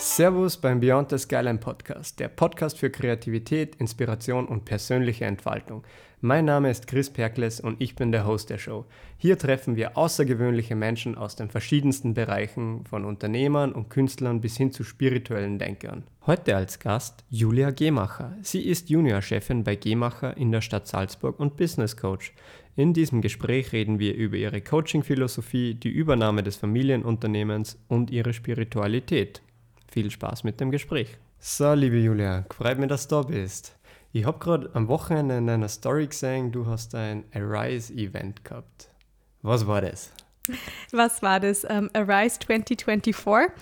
Servus beim Beyond the Skyline Podcast, der Podcast für Kreativität, Inspiration und persönliche Entfaltung. Mein Name ist Chris Perkles und ich bin der Host der Show. Hier treffen wir außergewöhnliche Menschen aus den verschiedensten Bereichen, von Unternehmern und Künstlern bis hin zu spirituellen Denkern. Heute als Gast Julia Gemacher. Sie ist Juniorchefin bei Gemacher in der Stadt Salzburg und Business Coach. In diesem Gespräch reden wir über ihre Coaching-Philosophie, die Übernahme des Familienunternehmens und ihre Spiritualität. Viel Spaß mit dem Gespräch. So, liebe Julia, freut mich, dass du da bist. Ich habe gerade am Wochenende in einer Story gesehen, du hast ein Arise-Event gehabt. Was war das? Was war das? Um, ähm, Arise 2024.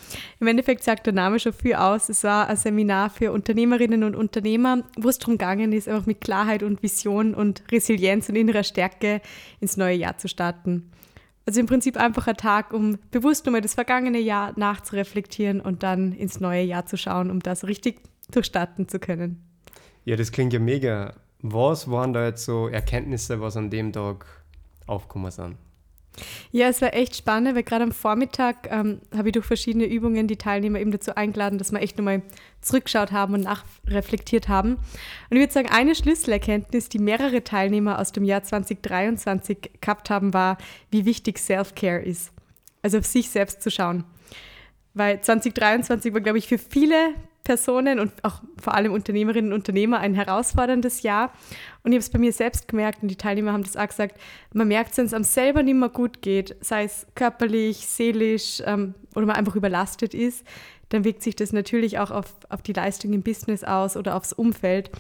Im Endeffekt sagt der Name schon viel aus. Es war ein Seminar für Unternehmerinnen und Unternehmer, wo es darum gegangen ist, einfach mit Klarheit und Vision und Resilienz und innerer Stärke ins neue Jahr zu starten. Also im Prinzip einfach ein Tag, um bewusst nochmal das vergangene Jahr nachzureflektieren und dann ins neue Jahr zu schauen, um das richtig durchstarten zu können. Ja, das klingt ja mega. Was waren da jetzt so Erkenntnisse, was an dem Tag aufgekommen sind? Ja, es war echt spannend, weil gerade am Vormittag ähm, habe ich durch verschiedene Übungen die Teilnehmer eben dazu eingeladen, dass wir echt nochmal zurückgeschaut haben und nachreflektiert haben. Und ich würde sagen, eine Schlüsselerkenntnis, die mehrere Teilnehmer aus dem Jahr 2023 gehabt haben, war, wie wichtig Self-Care ist. Also auf sich selbst zu schauen. Weil 2023 war, glaube ich, für viele Personen und auch vor allem Unternehmerinnen und Unternehmer ein herausforderndes Jahr. Und ich habe es bei mir selbst gemerkt und die Teilnehmer haben das auch gesagt, man merkt, wenn es einem selber nicht mehr gut geht, sei es körperlich, seelisch ähm, oder man einfach überlastet ist, dann wirkt sich das natürlich auch auf, auf die Leistung im Business aus oder aufs Umfeld.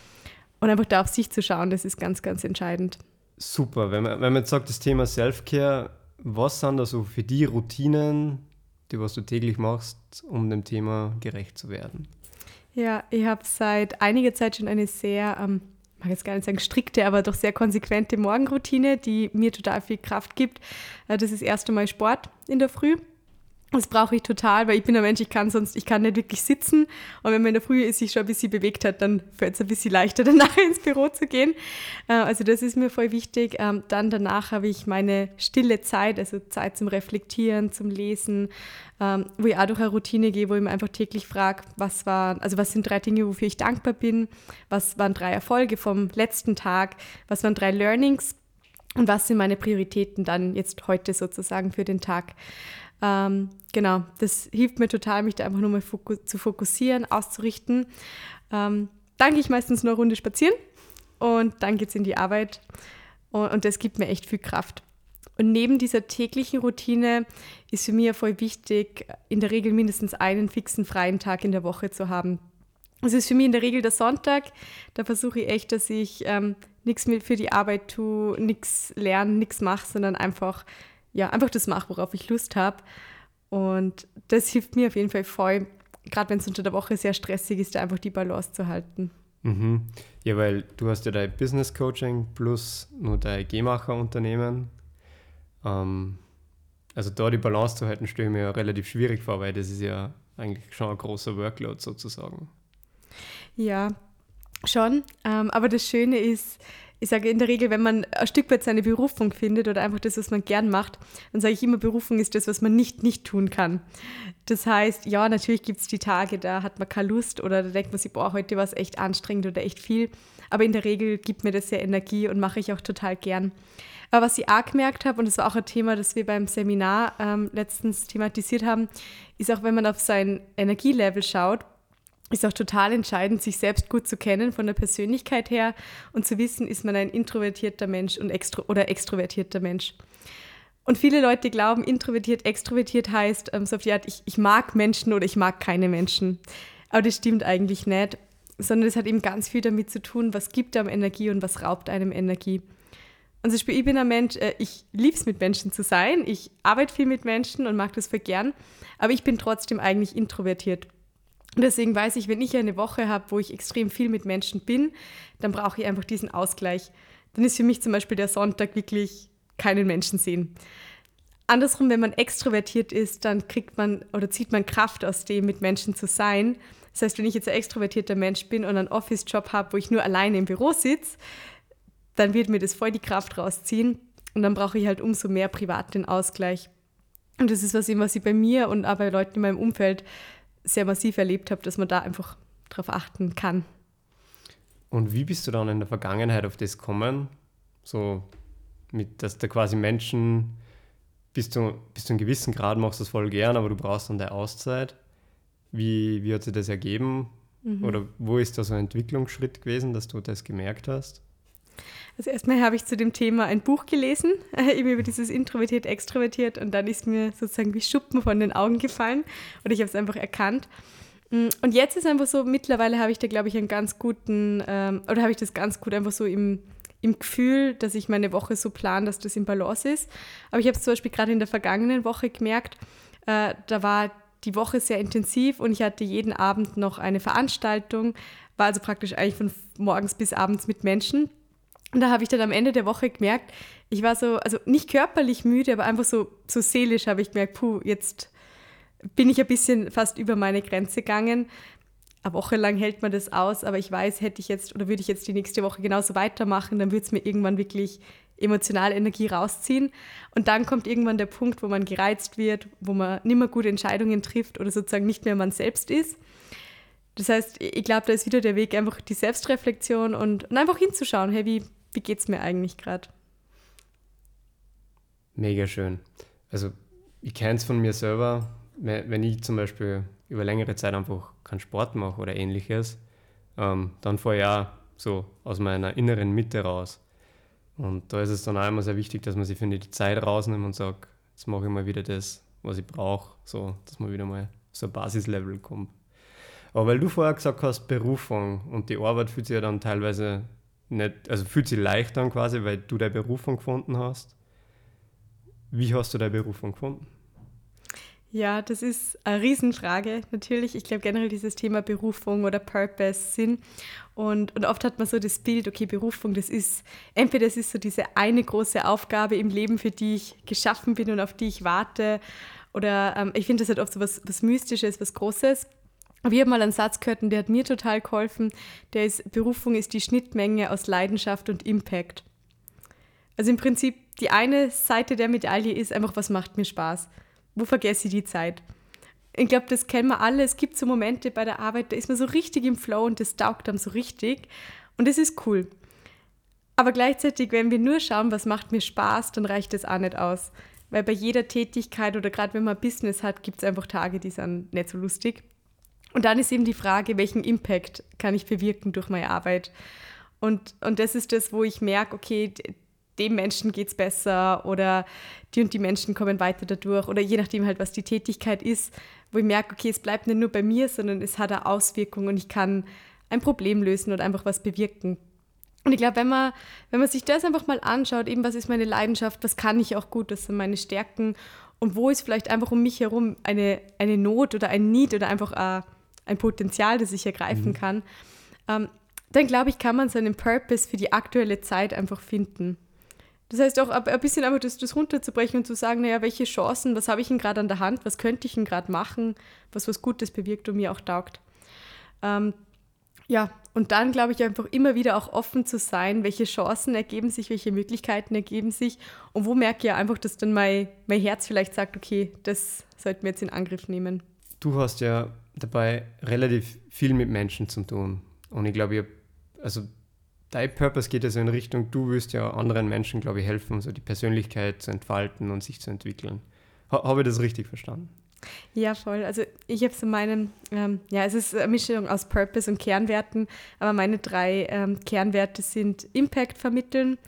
Und einfach da auf sich zu schauen, das ist ganz, ganz entscheidend. Super. Wenn man, wenn man jetzt sagt, das Thema Self-Care, was sind da so für die Routinen, die was du täglich machst, um dem Thema gerecht zu werden? Ja, ich habe seit einiger Zeit schon eine sehr, ähm, mag jetzt gar nicht sagen strikte, aber doch sehr konsequente Morgenroutine, die mir total viel Kraft gibt. Äh, das ist erst einmal Sport in der Früh. Das brauche ich total, weil ich bin ein Mensch, ich kann sonst, ich kann nicht wirklich sitzen. Und wenn man in der Früh sich schon ein bisschen bewegt hat, dann fällt es ein bisschen leichter, danach ins Büro zu gehen. Äh, also das ist mir voll wichtig. Ähm, dann danach habe ich meine stille Zeit, also Zeit zum Reflektieren, zum Lesen, ähm, wo ich auch durch eine Routine gehe, wo ich mir einfach täglich frage, was war, also was sind drei Dinge, wofür ich dankbar bin, was waren drei Erfolge vom letzten Tag, was waren drei Learnings und was sind meine Prioritäten dann jetzt heute sozusagen für den Tag. Ähm, genau, das hilft mir total, mich da einfach nur mal fokus zu fokussieren, auszurichten. Ähm, dann gehe ich meistens nur eine Runde spazieren und dann geht es in die Arbeit und, und das gibt mir echt viel Kraft. Und neben dieser täglichen Routine ist für mich voll wichtig, in der Regel mindestens einen fixen freien Tag in der Woche zu haben. Das ist für mich in der Regel der Sonntag. Da versuche ich echt, dass ich ähm, nichts für die Arbeit tue, nichts lerne, nichts mache, sondern einfach ja, einfach das mache, worauf ich Lust habe. Und das hilft mir auf jeden Fall voll, gerade wenn es unter der Woche sehr stressig ist, da einfach die Balance zu halten. Mhm. Ja, weil du hast ja dein Business Coaching plus nur dein Gehmacher-Unternehmen. Ähm, also da die Balance zu halten, stelle ich mir ja relativ schwierig vor, weil das ist ja eigentlich schon ein großer Workload sozusagen. Ja, schon. Ähm, aber das Schöne ist, ich sage in der Regel, wenn man ein Stück weit seine Berufung findet oder einfach das, was man gern macht, dann sage ich immer, Berufung ist das, was man nicht nicht tun kann. Das heißt, ja, natürlich gibt es die Tage, da hat man keine Lust oder da denkt man sich, boah, heute war es echt anstrengend oder echt viel. Aber in der Regel gibt mir das sehr Energie und mache ich auch total gern. Aber was ich auch gemerkt habe, und das war auch ein Thema, das wir beim Seminar ähm, letztens thematisiert haben, ist auch, wenn man auf sein Energielevel schaut, ist auch total entscheidend, sich selbst gut zu kennen von der Persönlichkeit her und zu wissen, ist man ein introvertierter Mensch und extro oder extrovertierter Mensch. Und viele Leute glauben, introvertiert, extrovertiert heißt ähm, so auf die Art, ich, ich mag Menschen oder ich mag keine Menschen. Aber das stimmt eigentlich nicht, sondern es hat eben ganz viel damit zu tun, was gibt einem Energie und was raubt einem Energie. Und zum Beispiel, ich bin ein Mensch, äh, ich liebe es mit Menschen zu sein, ich arbeite viel mit Menschen und mag das voll gern, aber ich bin trotzdem eigentlich introvertiert. Und deswegen weiß ich, wenn ich eine Woche habe, wo ich extrem viel mit Menschen bin, dann brauche ich einfach diesen Ausgleich. Dann ist für mich zum Beispiel der Sonntag wirklich keinen Menschen sehen. Andersrum, wenn man extrovertiert ist, dann kriegt man oder zieht man Kraft aus dem, mit Menschen zu sein. Das heißt, wenn ich jetzt ein extrovertierter Mensch bin und einen Office-Job habe, wo ich nur alleine im Büro sitze, dann wird mir das voll die Kraft rausziehen und dann brauche ich halt umso mehr privat den Ausgleich. Und das ist was, was ich bei mir und auch bei Leuten in meinem Umfeld sehr massiv erlebt habe, dass man da einfach drauf achten kann. Und wie bist du dann in der Vergangenheit auf das gekommen? So, mit, dass da quasi Menschen bis zu, bis zu einem gewissen Grad machst du das voll gern, aber du brauchst dann deine Auszeit. Wie, wie hat sich das ergeben? Mhm. Oder wo ist da so ein Entwicklungsschritt gewesen, dass du das gemerkt hast? Also erstmal habe ich zu dem Thema ein Buch gelesen, eben über dieses Introvertiert, Extrovertiert und dann ist mir sozusagen wie Schuppen von den Augen gefallen und ich habe es einfach erkannt. Mm, und jetzt ist einfach so, mittlerweile habe ich da, glaube ich, einen ganz guten, ähm, oder habe ich das ganz gut einfach so im, im Gefühl, dass ich meine Woche so plane, dass das im Balance ist. Aber ich habe es zum Beispiel gerade in der vergangenen Woche gemerkt, äh, da war die Woche sehr intensiv und ich hatte jeden Abend noch eine Veranstaltung, war also praktisch eigentlich von morgens bis abends mit Menschen. Und da habe ich dann am Ende der Woche gemerkt, ich war so, also nicht körperlich müde, aber einfach so, so seelisch habe ich gemerkt, puh, jetzt bin ich ein bisschen fast über meine Grenze gegangen. Eine Woche lang hält man das aus, aber ich weiß, hätte ich jetzt oder würde ich jetzt die nächste Woche genauso weitermachen, dann würde es mir irgendwann wirklich emotional Energie rausziehen. Und dann kommt irgendwann der Punkt, wo man gereizt wird, wo man nicht mehr gute Entscheidungen trifft oder sozusagen nicht mehr man selbst ist. Das heißt, ich glaube, da ist wieder der Weg, einfach die Selbstreflexion und, und einfach hinzuschauen, hey, wie, wie geht es mir eigentlich gerade? Mega schön. Also ich kenne es von mir selber, wenn ich zum Beispiel über längere Zeit einfach keinen Sport mache oder ähnliches, ähm, dann fahre ich auch so aus meiner inneren Mitte raus. Und da ist es dann auch immer sehr wichtig, dass man sich, finde ich, die Zeit rausnimmt und sagt, jetzt mache ich mal wieder das, was ich brauche, so, dass man wieder mal so ein Basislevel kommt. Aber weil du vorher gesagt hast, Berufung und die Arbeit fühlt sich ja dann teilweise nicht, also fühlt sich leicht an quasi, weil du deine Berufung gefunden hast. Wie hast du deine Berufung gefunden? Ja, das ist eine Riesenfrage natürlich. Ich glaube generell dieses Thema Berufung oder Purpose, Sinn. Und, und oft hat man so das Bild, okay, Berufung, das ist, entweder das ist so diese eine große Aufgabe im Leben, für die ich geschaffen bin und auf die ich warte. Oder ähm, ich finde das halt oft so was, was Mystisches, was Großes. Aber ich habe mal einen Satz gehört und der hat mir total geholfen. Der ist, Berufung ist die Schnittmenge aus Leidenschaft und Impact. Also im Prinzip die eine Seite der Medaille ist einfach, was macht mir Spaß wo vergesse ich die Zeit? Ich glaube, das kennen wir alle. Es gibt so Momente bei der Arbeit, da ist man so richtig im Flow und das taugt dann so richtig. Und das ist cool. Aber gleichzeitig, wenn wir nur schauen, was macht mir Spaß, dann reicht das auch nicht aus. Weil bei jeder Tätigkeit oder gerade wenn man Business hat, gibt es einfach Tage, die sind nicht so lustig. Und dann ist eben die Frage, welchen Impact kann ich bewirken durch meine Arbeit? Und, und das ist das, wo ich merke, okay, dem Menschen geht es besser oder die und die Menschen kommen weiter dadurch oder je nachdem halt, was die Tätigkeit ist, wo ich merke, okay, es bleibt nicht nur bei mir, sondern es hat eine Auswirkung und ich kann ein Problem lösen oder einfach was bewirken. Und ich glaube, wenn man, wenn man sich das einfach mal anschaut, eben was ist meine Leidenschaft, was kann ich auch gut, das sind meine Stärken und wo ist vielleicht einfach um mich herum eine, eine Not oder ein Need oder einfach ein, ein Potenzial, das ich ergreifen mhm. kann, ähm, dann glaube ich, kann man seinen Purpose für die aktuelle Zeit einfach finden. Das heißt auch ein bisschen einfach das, das runterzubrechen und zu sagen, naja, welche Chancen, was habe ich denn gerade an der Hand, was könnte ich denn gerade machen, was was Gutes bewirkt und mir auch taugt. Ähm, ja, und dann glaube ich einfach immer wieder auch offen zu sein, welche Chancen ergeben sich, welche Möglichkeiten ergeben sich und wo merke ich einfach, dass dann mein, mein Herz vielleicht sagt, okay, das sollten wir jetzt in Angriff nehmen. Du hast ja dabei relativ viel mit Menschen zu tun und ich glaube, ich also dein Purpose geht ja so in Richtung, du willst ja anderen Menschen, glaube ich, helfen, so die Persönlichkeit zu entfalten und sich zu entwickeln. Ha, Habe ich das richtig verstanden? Ja, voll. Also ich habe so meinen, ähm, ja, es ist eine Mischung aus Purpose und Kernwerten, aber meine drei ähm, Kernwerte sind Impact vermitteln,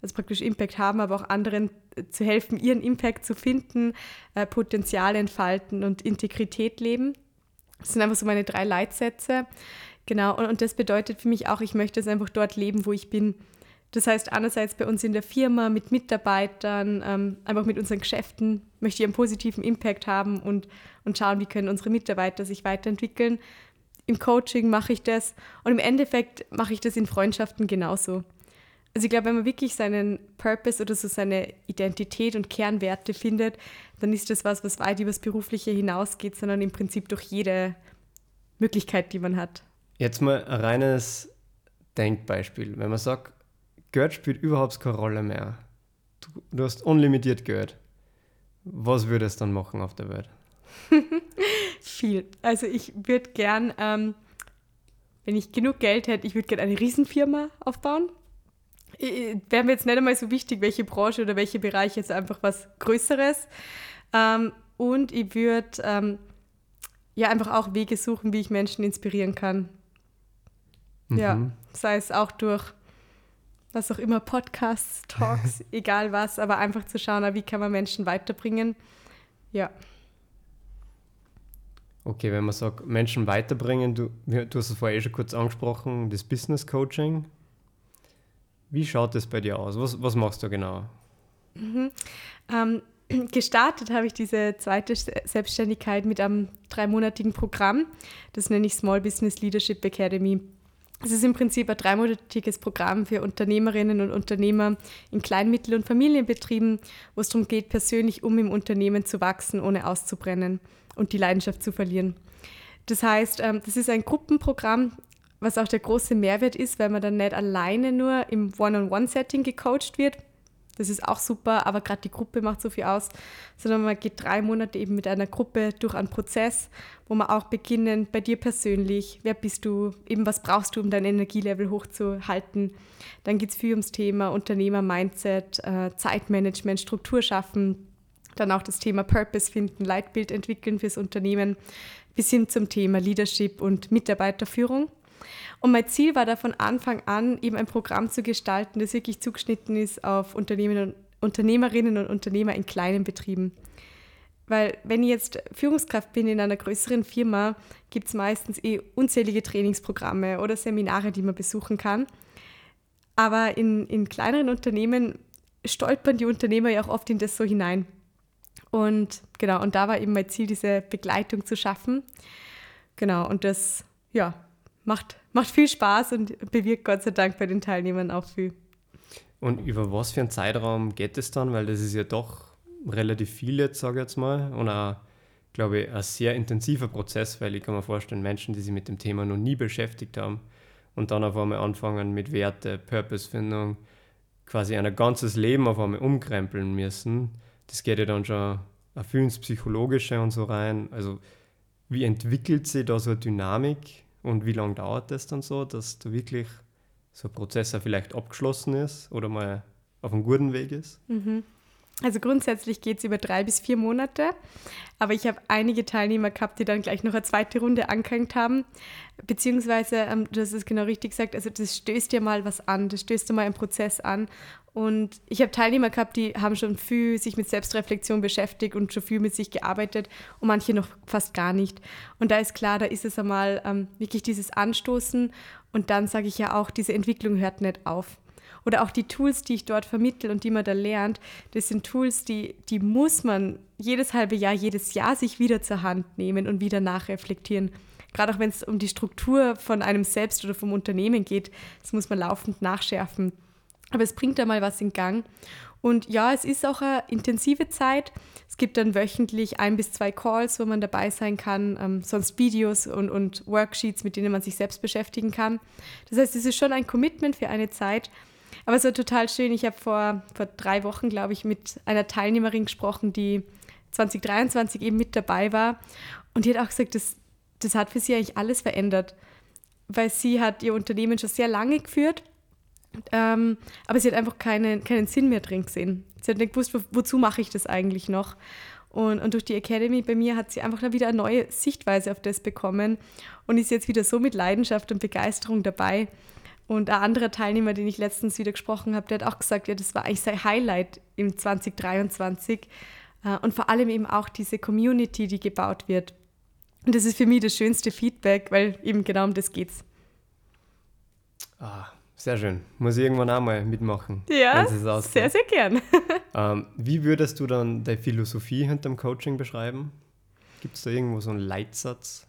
also praktisch Impact haben, aber auch anderen zu helfen, ihren Impact zu finden, äh, Potenzial entfalten und Integrität leben. Das sind einfach so meine drei Leitsätze. Genau, und, und das bedeutet für mich auch, ich möchte es einfach dort leben, wo ich bin. Das heißt, einerseits bei uns in der Firma, mit Mitarbeitern, ähm, einfach mit unseren Geschäften, möchte ich einen positiven Impact haben und, und schauen, wie können unsere Mitarbeiter sich weiterentwickeln. Im Coaching mache ich das und im Endeffekt mache ich das in Freundschaften genauso. Also ich glaube, wenn man wirklich seinen Purpose oder so seine Identität und Kernwerte findet, dann ist das was, was weit über das Berufliche hinausgeht, sondern im Prinzip durch jede Möglichkeit, die man hat. Jetzt mal ein reines Denkbeispiel. Wenn man sagt, Geld spielt überhaupt keine Rolle mehr. Du, du hast unlimitiert Geld. Was würdest du dann machen auf der Welt? viel. Also ich würde gern, ähm, wenn ich genug Geld hätte, ich würde gerne eine Riesenfirma aufbauen. Wäre mir jetzt nicht einmal so wichtig, welche Branche oder welche Bereich, jetzt einfach was Größeres. Ähm, und ich würde ähm, ja einfach auch Wege suchen, wie ich Menschen inspirieren kann. Mhm. Ja, sei es auch durch was auch immer, Podcasts, Talks, egal was, aber einfach zu schauen, wie kann man Menschen weiterbringen. Ja. Okay, wenn man sagt, Menschen weiterbringen, du, du hast es vorher eh schon kurz angesprochen, das Business Coaching. Wie schaut das bei dir aus? Was, was machst du genau? Mhm. Ähm, gestartet habe ich diese zweite Selbstständigkeit mit einem dreimonatigen Programm. Das nenne ich Small Business Leadership Academy. Es ist im Prinzip ein dreimonatiges Programm für Unternehmerinnen und Unternehmer in Klein-, Mittel- und Familienbetrieben, wo es darum geht, persönlich um im Unternehmen zu wachsen, ohne auszubrennen und die Leidenschaft zu verlieren. Das heißt, ähm, das ist ein Gruppenprogramm, was auch der große Mehrwert ist, weil man dann nicht alleine nur im One-on-One-Setting gecoacht wird, das ist auch super, aber gerade die Gruppe macht so viel aus, sondern man geht drei Monate eben mit einer Gruppe durch einen Prozess, wo man auch beginnen bei dir persönlich, wer bist du, eben was brauchst du, um dein Energielevel hochzuhalten. Dann geht es viel ums Thema Unternehmer-Mindset, äh, Zeitmanagement, Struktur schaffen, dann auch das Thema Purpose finden, Leitbild entwickeln fürs Unternehmen, bis hin zum Thema Leadership und Mitarbeiterführung. Und mein Ziel war da von Anfang an, eben ein Programm zu gestalten, das wirklich zugeschnitten ist auf Unternehmen und, Unternehmerinnen und Unternehmer in kleinen Betrieben. Weil wenn ich jetzt Führungskraft bin in einer größeren Firma, gibt es meistens eh unzählige Trainingsprogramme oder Seminare, die man besuchen kann. Aber in, in kleineren Unternehmen stolpern die Unternehmer ja auch oft in das so hinein. Und genau, und da war eben mein Ziel, diese Begleitung zu schaffen. Genau, und das, ja, macht, macht viel Spaß und bewirkt Gott sei Dank bei den Teilnehmern auch viel. Und über was für einen Zeitraum geht es dann? Weil das ist ja doch relativ viel jetzt, sage ich jetzt mal. Und auch, glaube ich, ein sehr intensiver Prozess, weil ich kann mir vorstellen, Menschen, die sich mit dem Thema noch nie beschäftigt haben und dann auf einmal anfangen mit Werte, Purpose-Findung, quasi ein ganzes Leben auf einmal umkrempeln müssen, das geht ja dann schon auf ins Psychologische und so rein. Also wie entwickelt sich da so eine Dynamik und wie lange dauert das dann so, dass da wirklich so ein Prozess auch vielleicht abgeschlossen ist oder mal auf einem guten Weg ist? Mhm. Also grundsätzlich geht es über drei bis vier Monate, aber ich habe einige Teilnehmer gehabt, die dann gleich noch eine zweite Runde angehängt haben, beziehungsweise, ähm, du hast es genau richtig gesagt, also das stößt dir mal was an, das stößt dir mal einen Prozess an und ich habe Teilnehmer gehabt, die haben schon viel sich mit Selbstreflexion beschäftigt und schon viel mit sich gearbeitet und manche noch fast gar nicht. Und da ist klar, da ist es einmal ähm, wirklich dieses Anstoßen und dann sage ich ja auch, diese Entwicklung hört nicht auf. Oder auch die Tools, die ich dort vermittle und die man da lernt, das sind Tools, die, die muss man jedes halbe Jahr, jedes Jahr sich wieder zur Hand nehmen und wieder nachreflektieren. Gerade auch wenn es um die Struktur von einem selbst oder vom Unternehmen geht, das muss man laufend nachschärfen. Aber es bringt da mal was in Gang. Und ja, es ist auch eine intensive Zeit. Es gibt dann wöchentlich ein bis zwei Calls, wo man dabei sein kann, ähm, sonst Videos und, und Worksheets, mit denen man sich selbst beschäftigen kann. Das heißt, es ist schon ein Commitment für eine Zeit. Aber es war total schön. Ich habe vor, vor drei Wochen, glaube ich, mit einer Teilnehmerin gesprochen, die 2023 eben mit dabei war. Und die hat auch gesagt, das, das hat für sie eigentlich alles verändert. Weil sie hat ihr Unternehmen schon sehr lange geführt ähm, aber sie hat einfach keine, keinen Sinn mehr drin gesehen. Sie hat nicht gewusst, wo, wozu mache ich das eigentlich noch. Und, und durch die Academy bei mir hat sie einfach wieder eine neue Sichtweise auf das bekommen und ist jetzt wieder so mit Leidenschaft und Begeisterung dabei. Und ein anderer Teilnehmer, den ich letztens wieder gesprochen habe, der hat auch gesagt, ja, das war eigentlich sein Highlight im 2023. Äh, und vor allem eben auch diese Community, die gebaut wird. Und das ist für mich das schönste Feedback, weil eben genau um das geht's. Ah, sehr schön. Muss ich irgendwann auch mal mitmachen. Ja, sehr, sehr gern. ähm, wie würdest du dann deine Philosophie hinter dem Coaching beschreiben? Gibt es da irgendwo so einen Leitsatz?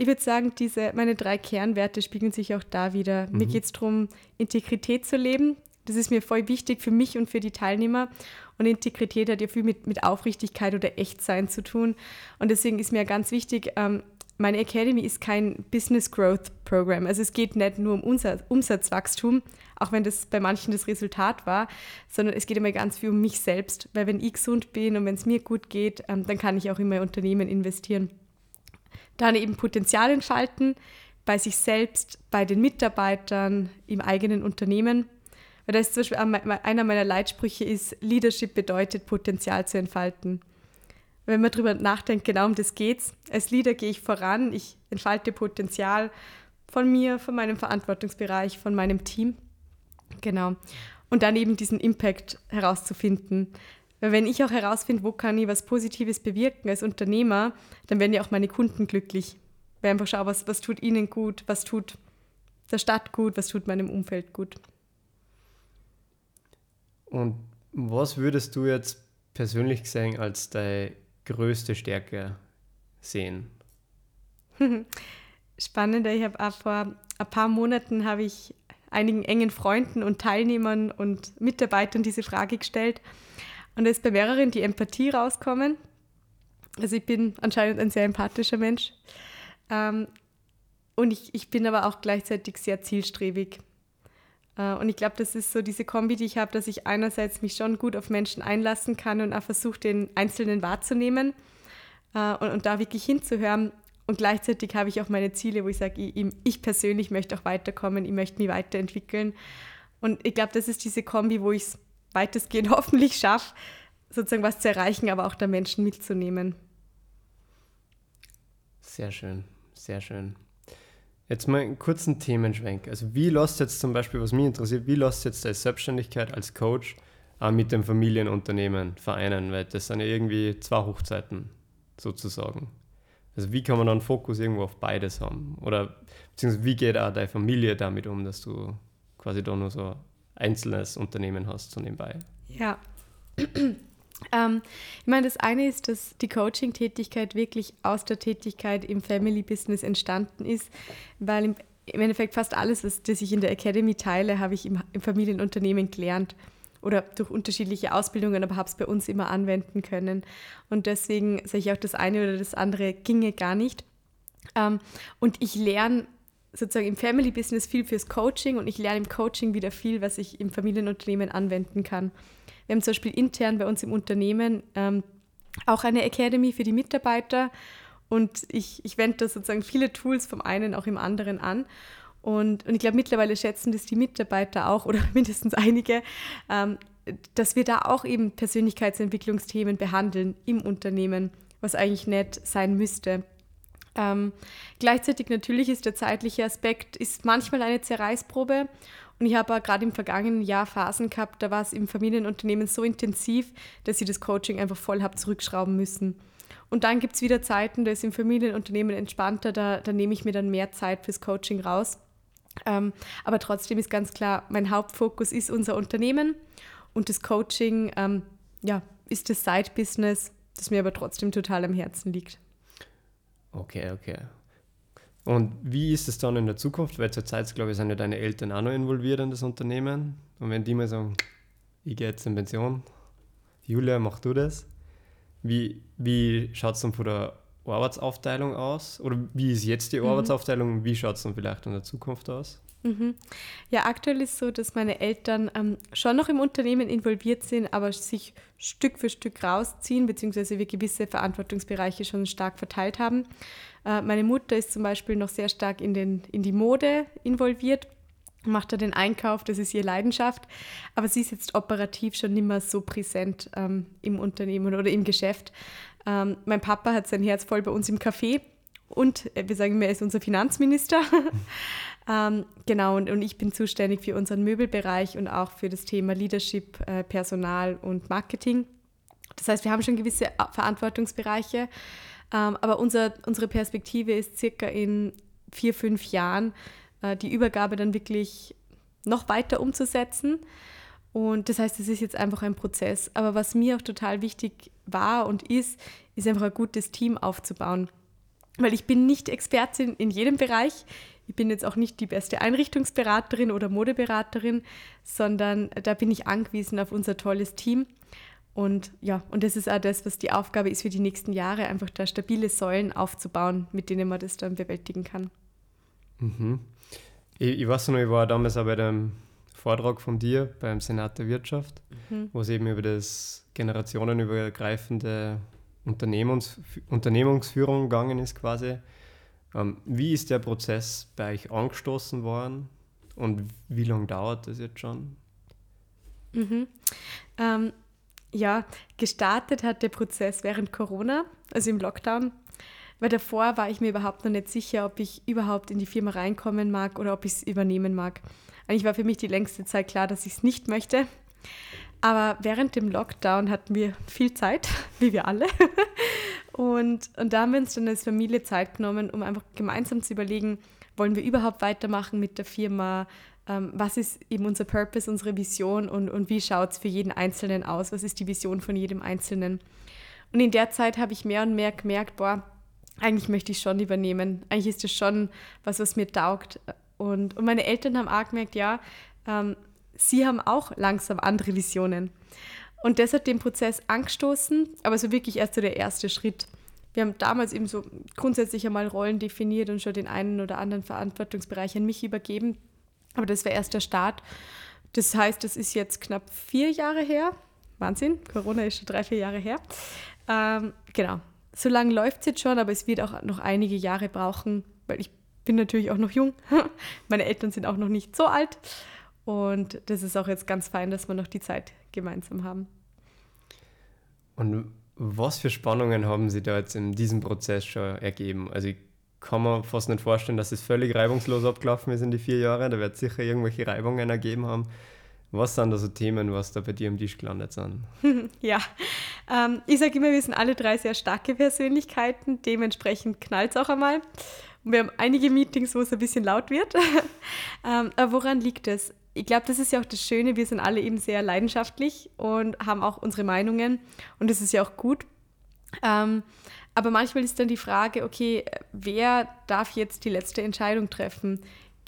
Ich würde sagen, diese, meine drei Kernwerte spiegeln sich auch da wieder. Mhm. Mir geht es darum, Integrität zu leben. Das ist mir voll wichtig für mich und für die Teilnehmer. Und Integrität hat ja viel mit, mit Aufrichtigkeit oder Echtsein zu tun. Und deswegen ist mir ganz wichtig, ähm, meine Academy ist kein Business Growth Program. Also es geht nicht nur um Umsatz, Umsatzwachstum, auch wenn das bei manchen das Resultat war, sondern es geht immer ganz viel um mich selbst. Weil wenn ich gesund bin und wenn es mir gut geht, ähm, dann kann ich auch in mein Unternehmen investieren. Dann eben Potenzial entfalten bei sich selbst, bei den Mitarbeitern, im eigenen Unternehmen. Weil das ist zum Beispiel einer meiner Leitsprüche ist, Leadership bedeutet Potenzial zu entfalten. Wenn man darüber nachdenkt, genau um das geht's. Als Leader gehe ich voran, ich entfalte Potenzial von mir, von meinem Verantwortungsbereich, von meinem Team. Genau. Und dann eben diesen Impact herauszufinden. Weil wenn ich auch herausfinde, wo kann ich was Positives bewirken als Unternehmer, dann werden ja auch meine Kunden glücklich. Weil einfach schaue, was, was tut ihnen gut, was tut der Stadt gut, was tut meinem Umfeld gut. Und was würdest du jetzt persönlich gesehen als deine größte Stärke sehen? Spannend, ich habe auch vor ein paar Monaten habe ich einigen engen Freunden und Teilnehmern und Mitarbeitern diese Frage gestellt. Und da ist bei mehreren die Empathie rauskommen. Also ich bin anscheinend ein sehr empathischer Mensch. Ähm, und ich, ich bin aber auch gleichzeitig sehr zielstrebig. Äh, und ich glaube, das ist so diese Kombi, die ich habe, dass ich einerseits mich schon gut auf Menschen einlassen kann und auch versuche, den Einzelnen wahrzunehmen äh, und, und da wirklich hinzuhören. Und gleichzeitig habe ich auch meine Ziele, wo ich sage, ich, ich persönlich möchte auch weiterkommen, ich möchte mich weiterentwickeln. Und ich glaube, das ist diese Kombi, wo ich es weitestgehend hoffentlich schaffe, sozusagen was zu erreichen, aber auch der Menschen mitzunehmen. Sehr schön, sehr schön. Jetzt mal einen kurzen Themenschwenk. Also wie lässt jetzt zum Beispiel, was mich interessiert, wie lässt jetzt deine Selbstständigkeit als Coach auch mit dem Familienunternehmen vereinen? Weil das sind ja irgendwie zwei Hochzeiten sozusagen. Also wie kann man dann Fokus irgendwo auf beides haben? Oder beziehungsweise wie geht auch deine Familie damit um, dass du quasi da nur so einzelnes Unternehmen hast so nebenbei? Ja. ähm, ich meine, das eine ist, dass die Coaching-Tätigkeit wirklich aus der Tätigkeit im Family-Business entstanden ist, weil im, im Endeffekt fast alles, was das ich in der Academy teile, habe ich im, im Familienunternehmen gelernt oder durch unterschiedliche Ausbildungen, aber habe es bei uns immer anwenden können. Und deswegen sage ich auch, das eine oder das andere ginge gar nicht. Ähm, und ich lerne sozusagen im Family Business viel fürs Coaching und ich lerne im Coaching wieder viel, was ich im Familienunternehmen anwenden kann. Wir haben zum Beispiel intern bei uns im Unternehmen ähm, auch eine Academy für die Mitarbeiter und ich, ich wende da sozusagen viele Tools vom einen auch im anderen an. Und, und ich glaube, mittlerweile schätzen das die Mitarbeiter auch oder mindestens einige, ähm, dass wir da auch eben Persönlichkeitsentwicklungsthemen behandeln im Unternehmen, was eigentlich nett sein müsste. Ähm, gleichzeitig natürlich ist der zeitliche Aspekt ist manchmal eine Zerreißprobe. Und ich habe gerade im vergangenen Jahr Phasen gehabt, da war es im Familienunternehmen so intensiv, dass ich das Coaching einfach voll habe zurückschrauben müssen. Und dann gibt es wieder Zeiten, da ist im Familienunternehmen entspannter, da, da nehme ich mir dann mehr Zeit fürs Coaching raus. Ähm, aber trotzdem ist ganz klar, mein Hauptfokus ist unser Unternehmen und das Coaching ähm, ja, ist das Side-Business, das mir aber trotzdem total am Herzen liegt. Okay, okay. Und wie ist es dann in der Zukunft? Weil zurzeit, glaube ich, sind ja deine Eltern auch noch involviert in das Unternehmen. Und wenn die mal sagen, ich gehe jetzt in Pension, Julia, mach du das. Wie, wie schaut es dann von der Arbeitsaufteilung aus? Oder wie ist jetzt die mhm. Arbeitsaufteilung? Wie schaut es dann vielleicht in der Zukunft aus? Mhm. Ja, aktuell ist es so, dass meine Eltern ähm, schon noch im Unternehmen involviert sind, aber sich Stück für Stück rausziehen, beziehungsweise wir gewisse Verantwortungsbereiche schon stark verteilt haben. Äh, meine Mutter ist zum Beispiel noch sehr stark in, den, in die Mode involviert, macht da den Einkauf, das ist ihre Leidenschaft, aber sie ist jetzt operativ schon nicht mehr so präsent ähm, im Unternehmen oder im Geschäft. Ähm, mein Papa hat sein Herz voll bei uns im Café und äh, wir sagen er ist unser Finanzminister. ähm, genau, und, und, ich bin zuständig für unseren Möbelbereich und auch für das Thema Leadership, äh, Personal und Marketing. Das heißt, wir haben schon gewisse äh, Verantwortungsbereiche, ähm, aber unser, unsere Perspektive ist circa in vier, fünf Jahren äh, die Übergabe dann wirklich noch weiter umzusetzen. Und das heißt, es ist jetzt einfach ein Prozess. Aber was mir auch total wichtig war und ist, ist einfach ein gutes Team aufzubauen. Weil ich bin nicht Expertin in jedem Bereich. Ich bin jetzt auch nicht die beste Einrichtungsberaterin oder Modeberaterin, sondern da bin ich angewiesen auf unser tolles Team. Und ja, und das ist auch das, was die Aufgabe ist für die nächsten Jahre, einfach da stabile Säulen aufzubauen, mit denen man das dann bewältigen kann. Mhm. Ich, ich weiß noch, ich war damals auch bei dem Vortrag von dir beim Senat der Wirtschaft, mhm. wo es eben über das generationenübergreifende Unternehmens, Unternehmungsführung gegangen ist quasi. Ähm, wie ist der Prozess bei euch angestoßen worden und wie lange dauert das jetzt schon? Mhm. Ähm, ja, gestartet hat der Prozess während Corona, also im Lockdown. Weil davor war ich mir überhaupt noch nicht sicher, ob ich überhaupt in die Firma reinkommen mag oder ob ich es übernehmen mag. Eigentlich war für mich die längste Zeit klar, dass ich es nicht möchte. Aber während dem Lockdown hatten wir viel Zeit, wie wir alle. Und, und da haben wir uns dann als Familie Zeit genommen, um einfach gemeinsam zu überlegen, wollen wir überhaupt weitermachen mit der Firma? Ähm, was ist eben unser Purpose, unsere Vision und, und wie schaut es für jeden Einzelnen aus? Was ist die Vision von jedem Einzelnen? Und in der Zeit habe ich mehr und mehr gemerkt, boah, eigentlich möchte ich schon übernehmen. Eigentlich ist das schon was, was mir taugt. Und, und meine Eltern haben auch gemerkt, ja, ähm, sie haben auch langsam andere Visionen. Und das hat den Prozess angestoßen, aber so wirklich erst so der erste Schritt. Wir haben damals eben so grundsätzlich einmal Rollen definiert und schon den einen oder anderen Verantwortungsbereich an mich übergeben. Aber das war erst der Start. Das heißt, das ist jetzt knapp vier Jahre her. Wahnsinn, Corona ist schon drei, vier Jahre her. Ähm, genau. So lange läuft es jetzt schon, aber es wird auch noch einige Jahre brauchen, weil ich bin natürlich auch noch jung. Meine Eltern sind auch noch nicht so alt. Und das ist auch jetzt ganz fein, dass wir noch die Zeit gemeinsam haben. Und was für Spannungen haben Sie da jetzt in diesem Prozess schon ergeben? Also ich kann mir fast nicht vorstellen, dass es völlig reibungslos abgelaufen ist in die vier Jahre. Da wird es sicher irgendwelche Reibungen ergeben haben. Was sind da so Themen, was da bei dir am Tisch gelandet sind? ja, ähm, ich sage immer, wir sind alle drei sehr starke Persönlichkeiten. Dementsprechend knallt es auch einmal. Und wir haben einige Meetings, wo es ein bisschen laut wird. ähm, aber woran liegt es? Ich glaube, das ist ja auch das Schöne, wir sind alle eben sehr leidenschaftlich und haben auch unsere Meinungen und das ist ja auch gut. Ähm, aber manchmal ist dann die Frage, okay, wer darf jetzt die letzte Entscheidung treffen?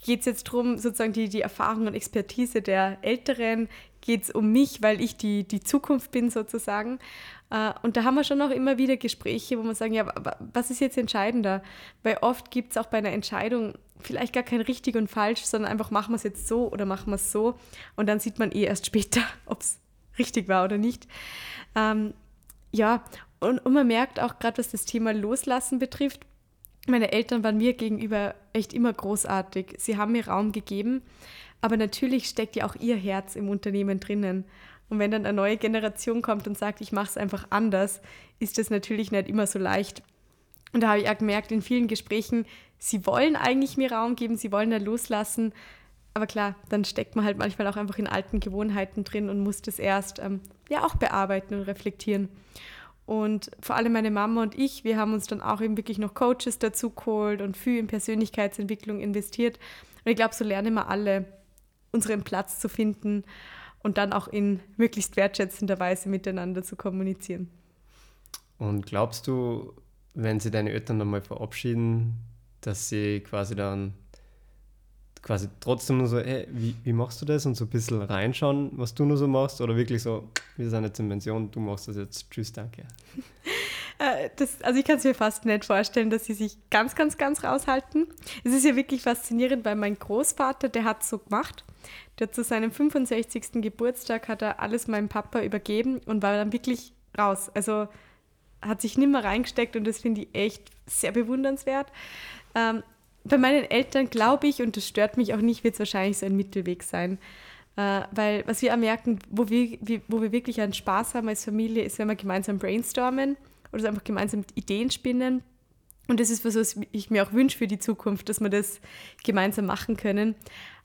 Geht es jetzt darum, sozusagen die, die Erfahrung und Expertise der Älteren? Geht es um mich, weil ich die, die Zukunft bin sozusagen? Äh, und da haben wir schon auch immer wieder Gespräche, wo wir sagen, ja, was ist jetzt entscheidender? Weil oft gibt es auch bei einer Entscheidung vielleicht gar kein richtig und falsch, sondern einfach machen wir es jetzt so oder machen wir es so. Und dann sieht man eh erst später, ob es richtig war oder nicht. Ähm, ja, und, und man merkt auch gerade, was das Thema Loslassen betrifft, meine Eltern waren mir gegenüber echt immer großartig. Sie haben mir Raum gegeben, aber natürlich steckt ja auch ihr Herz im Unternehmen drinnen. Und wenn dann eine neue Generation kommt und sagt, ich mache es einfach anders, ist das natürlich nicht immer so leicht. Und da habe ich auch gemerkt, in vielen Gesprächen, sie wollen eigentlich mir Raum geben, sie wollen da loslassen. Aber klar, dann steckt man halt manchmal auch einfach in alten Gewohnheiten drin und muss das erst ähm, ja auch bearbeiten und reflektieren. Und vor allem meine Mama und ich, wir haben uns dann auch eben wirklich noch Coaches dazu geholt und viel in Persönlichkeitsentwicklung investiert. Und ich glaube, so lernen wir alle, unseren Platz zu finden und dann auch in möglichst wertschätzender Weise miteinander zu kommunizieren. Und glaubst du, wenn sie deine Eltern dann mal verabschieden, dass sie quasi dann quasi trotzdem nur so, hey, wie, wie machst du das? Und so ein bisschen reinschauen, was du nur so machst? Oder wirklich so, wir sind jetzt in Pension, du machst das jetzt, tschüss, danke. Äh, das, also ich kann es mir fast nicht vorstellen, dass sie sich ganz, ganz, ganz raushalten. Es ist ja wirklich faszinierend, weil mein Großvater, der hat so gemacht. Der zu seinem 65. Geburtstag hat er alles meinem Papa übergeben und war dann wirklich raus. Also hat sich nicht mehr reingesteckt und das finde ich echt sehr bewundernswert. Ähm, bei meinen Eltern glaube ich, und das stört mich auch nicht, wird es wahrscheinlich so ein Mittelweg sein. Äh, weil was wir merken, wo wir, wo wir wirklich einen Spaß haben als Familie, ist, wenn wir gemeinsam brainstormen oder einfach gemeinsam Ideen spinnen. Und das ist was, was ich mir auch wünsche für die Zukunft, dass wir das gemeinsam machen können.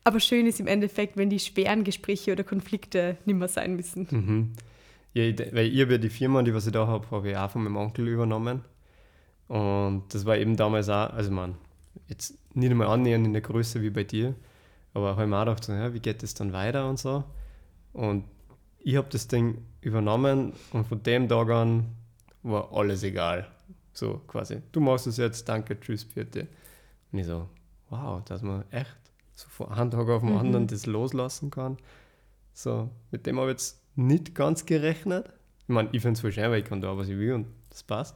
Aber schön ist im Endeffekt, wenn die schweren Gespräche oder Konflikte nicht mehr sein müssen. Mhm. Ja, weil ich habe ja die Firma, die was ich da habe, habe ich auch von meinem Onkel übernommen. Und das war eben damals auch, also man, jetzt nicht einmal annähernd in der Größe wie bei dir, aber habe ich mir auch gedacht, so, ja, wie geht das dann weiter und so. Und ich habe das Ding übernommen und von dem Tag an war alles egal. So quasi, du machst es jetzt, danke, tschüss, bitte. Und ich so, wow, dass man echt so von einem Tag auf den mhm. anderen das loslassen kann. So, mit dem habe ich jetzt nicht ganz gerechnet. Ich meine, ich finde es voll schön, weil ich kann da, was ich will und das passt.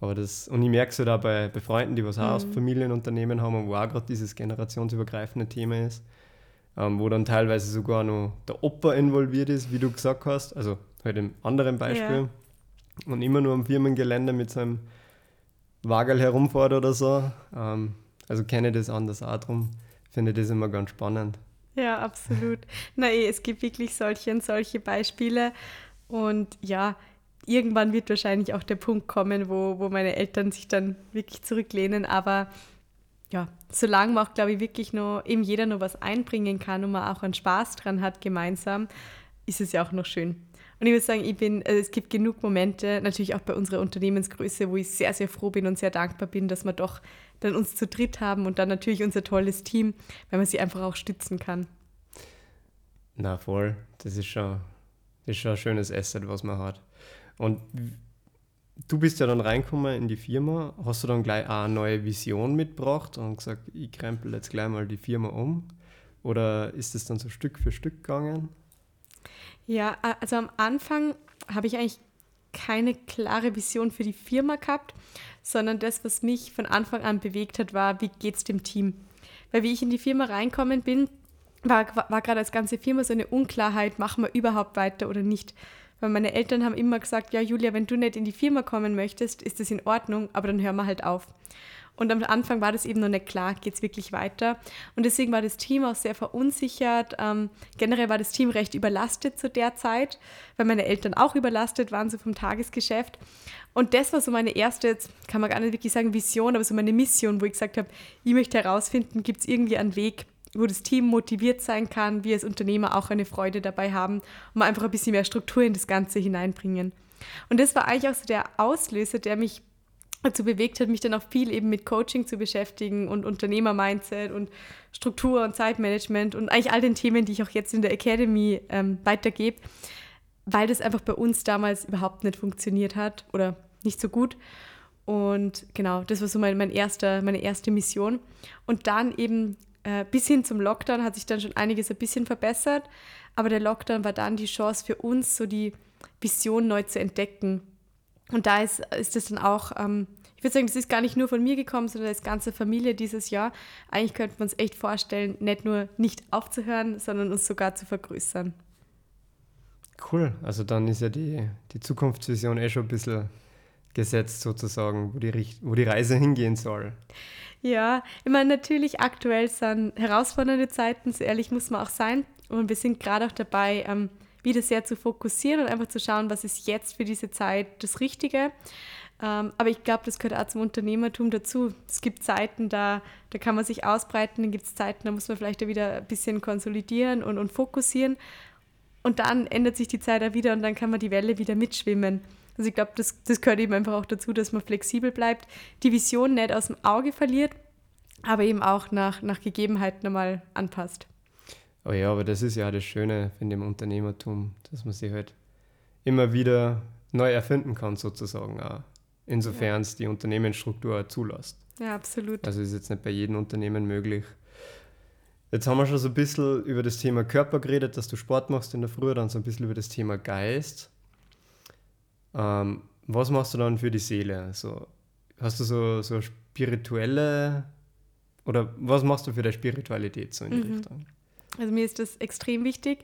Aber das, und ich merke es halt auch bei, bei Freunden, die was mhm. auch aus Familienunternehmen haben wo auch gerade dieses generationsübergreifende Thema ist, ähm, wo dann teilweise sogar noch der Opa involviert ist, wie du gesagt hast, also halt im anderen Beispiel. Ja. Und immer nur am Firmengelände mit seinem Wagel herumfährt oder so. Ähm, also kenne das anders auch drum. Finde das immer ganz spannend. Ja, absolut. Na eh, es gibt wirklich solche und solche Beispiele. Und ja, irgendwann wird wahrscheinlich auch der Punkt kommen, wo, wo meine Eltern sich dann wirklich zurücklehnen. Aber ja, solange man auch, glaube ich, wirklich nur eben jeder nur was einbringen kann und man auch einen Spaß dran hat gemeinsam, ist es ja auch noch schön. Und ich würde sagen, ich bin, also es gibt genug Momente, natürlich auch bei unserer Unternehmensgröße, wo ich sehr, sehr froh bin und sehr dankbar bin, dass wir doch dann uns zu dritt haben und dann natürlich unser tolles Team, weil man sie einfach auch stützen kann. Na voll, das ist schon, das ist schon ein schönes Asset, was man hat. Und du bist ja dann reingekommen in die Firma. Hast du dann gleich eine neue Vision mitgebracht und gesagt, ich krempel jetzt gleich mal die Firma um? Oder ist es dann so Stück für Stück gegangen? Ja, also am Anfang habe ich eigentlich keine klare Vision für die Firma gehabt, sondern das, was mich von Anfang an bewegt hat, war, wie geht es dem Team? Weil wie ich in die Firma reinkommen bin, war, war gerade als ganze Firma so eine Unklarheit, machen wir überhaupt weiter oder nicht. Weil meine Eltern haben immer gesagt, ja Julia, wenn du nicht in die Firma kommen möchtest, ist das in Ordnung, aber dann hören wir halt auf. Und am Anfang war das eben noch nicht klar, geht es wirklich weiter. Und deswegen war das Team auch sehr verunsichert. Ähm, generell war das Team recht überlastet zu der Zeit, weil meine Eltern auch überlastet waren, so vom Tagesgeschäft. Und das war so meine erste, jetzt kann man gar nicht wirklich sagen Vision, aber so meine Mission, wo ich gesagt habe, ich möchte herausfinden, gibt es irgendwie einen Weg, wo das Team motiviert sein kann, wir als Unternehmer auch eine Freude dabei haben und einfach ein bisschen mehr Struktur in das Ganze hineinbringen. Und das war eigentlich auch so der Auslöser, der mich dazu bewegt hat, mich dann auch viel eben mit Coaching zu beschäftigen und Unternehmer-Mindset und Struktur und Zeitmanagement und eigentlich all den Themen, die ich auch jetzt in der Academy ähm, weitergebe, weil das einfach bei uns damals überhaupt nicht funktioniert hat oder nicht so gut. Und genau, das war so mein, mein erster, meine erste Mission. Und dann eben äh, bis hin zum Lockdown hat sich dann schon einiges ein bisschen verbessert. Aber der Lockdown war dann die Chance für uns, so die Vision neu zu entdecken. Und da ist, ist das dann auch, ähm, ich würde sagen, das ist gar nicht nur von mir gekommen, sondern als ganze Familie dieses Jahr. Eigentlich könnte man uns echt vorstellen, nicht nur nicht aufzuhören, sondern uns sogar zu vergrößern. Cool, also dann ist ja die, die Zukunftsvision eh schon ein bisschen gesetzt sozusagen, wo die, wo die Reise hingehen soll. Ja, ich meine, natürlich aktuell sind herausfordernde Zeiten, so ehrlich muss man auch sein. Und wir sind gerade auch dabei, ähm, wieder sehr zu fokussieren und einfach zu schauen, was ist jetzt für diese Zeit das Richtige. Ähm, aber ich glaube, das gehört auch zum Unternehmertum dazu. Es gibt Zeiten, da, da kann man sich ausbreiten, dann gibt es Zeiten, da muss man vielleicht wieder ein bisschen konsolidieren und, und fokussieren. Und dann ändert sich die Zeit auch wieder und dann kann man die Welle wieder mitschwimmen. Also ich glaube, das, das gehört eben einfach auch dazu, dass man flexibel bleibt, die Vision nicht aus dem Auge verliert, aber eben auch nach, nach Gegebenheiten einmal anpasst. Oh ja, aber das ist ja das Schöne in dem Unternehmertum, dass man sich halt immer wieder neu erfinden kann, sozusagen, auch, insofern es die Unternehmensstruktur zulässt. Ja, absolut. Also ist jetzt nicht bei jedem Unternehmen möglich. Jetzt haben wir schon so ein bisschen über das Thema Körper geredet, dass du Sport machst in der Früh, dann so ein bisschen über das Thema Geist. Ähm, was machst du dann für die Seele? Also, hast du so, so spirituelle oder was machst du für deine Spiritualität so in die mhm. Richtung? Also mir ist das extrem wichtig.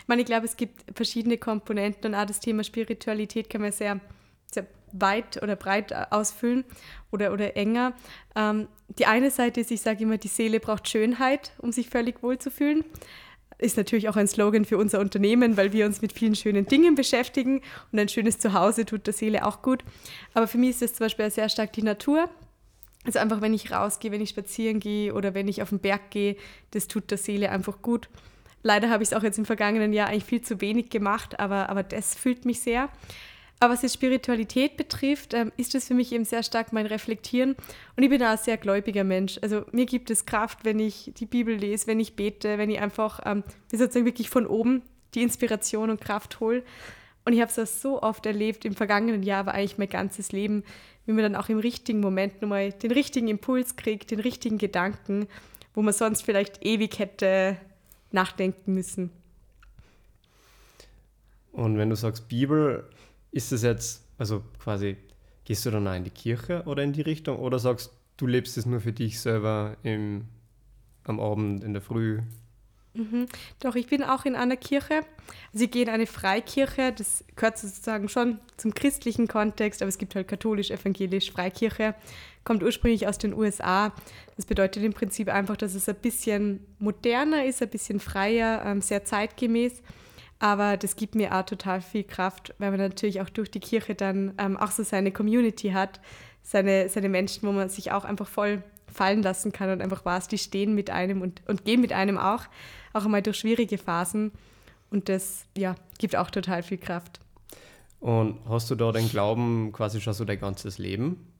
Ich meine, ich glaube, es gibt verschiedene Komponenten und auch das Thema Spiritualität kann man sehr, sehr weit oder breit ausfüllen oder, oder enger. Ähm, die eine Seite ist, ich sage immer, die Seele braucht Schönheit, um sich völlig wohl zu fühlen ist natürlich auch ein Slogan für unser Unternehmen, weil wir uns mit vielen schönen Dingen beschäftigen und ein schönes Zuhause tut der Seele auch gut. Aber für mich ist es zum Beispiel sehr stark die Natur. Also einfach, wenn ich rausgehe, wenn ich spazieren gehe oder wenn ich auf den Berg gehe, das tut der Seele einfach gut. Leider habe ich es auch jetzt im vergangenen Jahr eigentlich viel zu wenig gemacht, aber, aber das fühlt mich sehr. Aber was jetzt Spiritualität betrifft, ähm, ist es für mich eben sehr stark mein Reflektieren. Und ich bin auch ein sehr gläubiger Mensch. Also mir gibt es Kraft, wenn ich die Bibel lese, wenn ich bete, wenn ich einfach ähm, sozusagen wirklich von oben die Inspiration und Kraft hole. Und ich habe es so oft erlebt im vergangenen Jahr, aber eigentlich mein ganzes Leben, wie man dann auch im richtigen Moment nochmal den richtigen Impuls kriegt, den richtigen Gedanken, wo man sonst vielleicht ewig hätte nachdenken müssen. Und wenn du sagst Bibel, ist es jetzt, also quasi, gehst du dann auch in die Kirche oder in die Richtung oder sagst du, lebst es nur für dich selber im, am Abend, in der Früh? Mhm. Doch, ich bin auch in einer Kirche. Also ich gehe in eine Freikirche, das gehört sozusagen schon zum christlichen Kontext, aber es gibt halt katholisch, evangelisch, Freikirche, kommt ursprünglich aus den USA. Das bedeutet im Prinzip einfach, dass es ein bisschen moderner ist, ein bisschen freier, ähm, sehr zeitgemäß. Aber das gibt mir auch total viel Kraft, weil man natürlich auch durch die Kirche dann ähm, auch so seine Community hat, seine, seine Menschen, wo man sich auch einfach voll fallen lassen kann und einfach weiß, die stehen mit einem und, und gehen mit einem auch, auch einmal durch schwierige Phasen. Und das ja, gibt auch total viel Kraft. Und hast du da den Glauben quasi schon so dein ganzes Leben?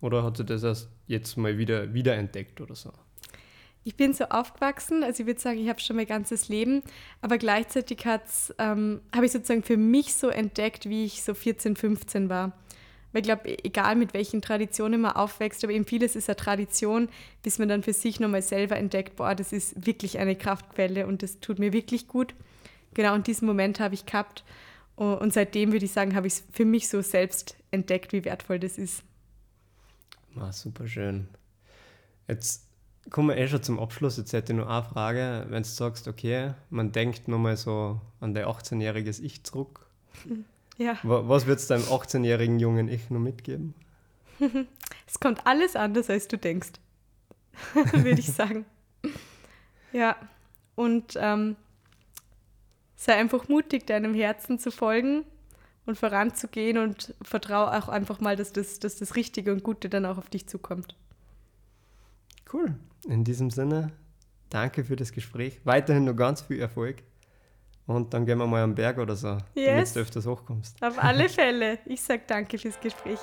Oder hat sich das erst jetzt mal wieder wiederentdeckt oder so? Ich bin so aufgewachsen, also ich würde sagen, ich habe schon mein ganzes Leben, aber gleichzeitig ähm, habe ich sozusagen für mich so entdeckt, wie ich so 14, 15 war. Weil ich glaube, egal mit welchen Traditionen man aufwächst, aber eben vieles ist eine Tradition, bis man dann für sich nochmal selber entdeckt, boah, das ist wirklich eine Kraftquelle und das tut mir wirklich gut. Genau, und diesen Moment habe ich gehabt. Und seitdem würde ich sagen, habe ich es für mich so selbst entdeckt, wie wertvoll das ist. Ah, super schön. Jetzt kommen wir eh schon zum Abschluss. Jetzt hätte ich nur eine Frage. Wenn du sagst, okay, man denkt nochmal so an dein 18-jähriges Ich zurück. Ja. Was würdest du deinem 18-jährigen jungen Ich nur mitgeben? es kommt alles anders, als du denkst, würde ich sagen. Ja, und ähm, sei einfach mutig, deinem Herzen zu folgen und voranzugehen und vertraue auch einfach mal, dass das, dass das Richtige und Gute dann auch auf dich zukommt. Cool. In diesem Sinne, danke für das Gespräch. Weiterhin noch ganz viel Erfolg. Und dann gehen wir mal am Berg oder so, yes. damit du öfters hochkommst. Auf alle Fälle. Ich sage danke fürs Gespräch.